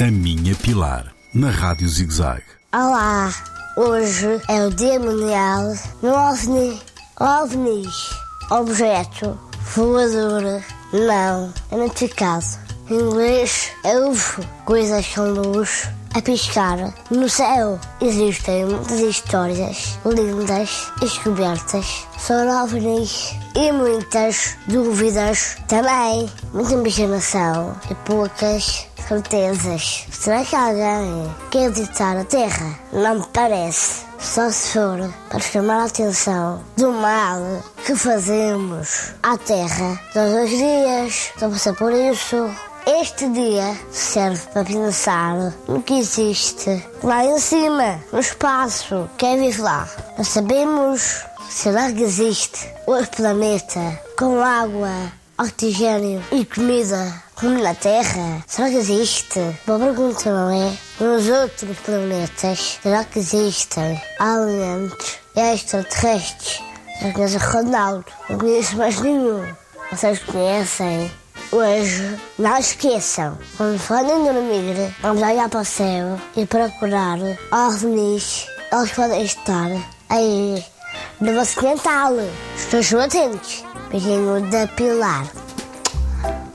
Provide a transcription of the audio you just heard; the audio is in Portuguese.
A Minha Pilar, na Rádio ZigZag. Olá, hoje é o Dia Mundial no OVNI. OVNIs, objeto voador não identificado. Em inglês é UFO, coisas com luz a piscar no céu. Existem muitas histórias lindas descobertas sobre OVNIs e muitas dúvidas também. Muita imaginação e poucas certezas. Será que alguém quer visitar a Terra? Não me parece. Só se for para chamar a atenção do mal que fazemos à Terra todos os dias. Só passar por isso. Este dia serve para pensar no que existe lá em cima, no espaço. Quem vive lá? Não sabemos. Será que existe outro planeta com água, oxigênio e comida como na Terra? Será que existe? Boa pergunta, não é? Nos outros planetas, será que existem alimentos extraterrestres? Eu conheço Ronaldo, não conheço mais nenhum. Vocês conhecem? Hoje, não esqueçam, quando forem dormir, vamos olhar para o céu e procurar ovnis. Eles podem estar aí no vosso quintal. Estejam atentos. Beijinho da Pilar.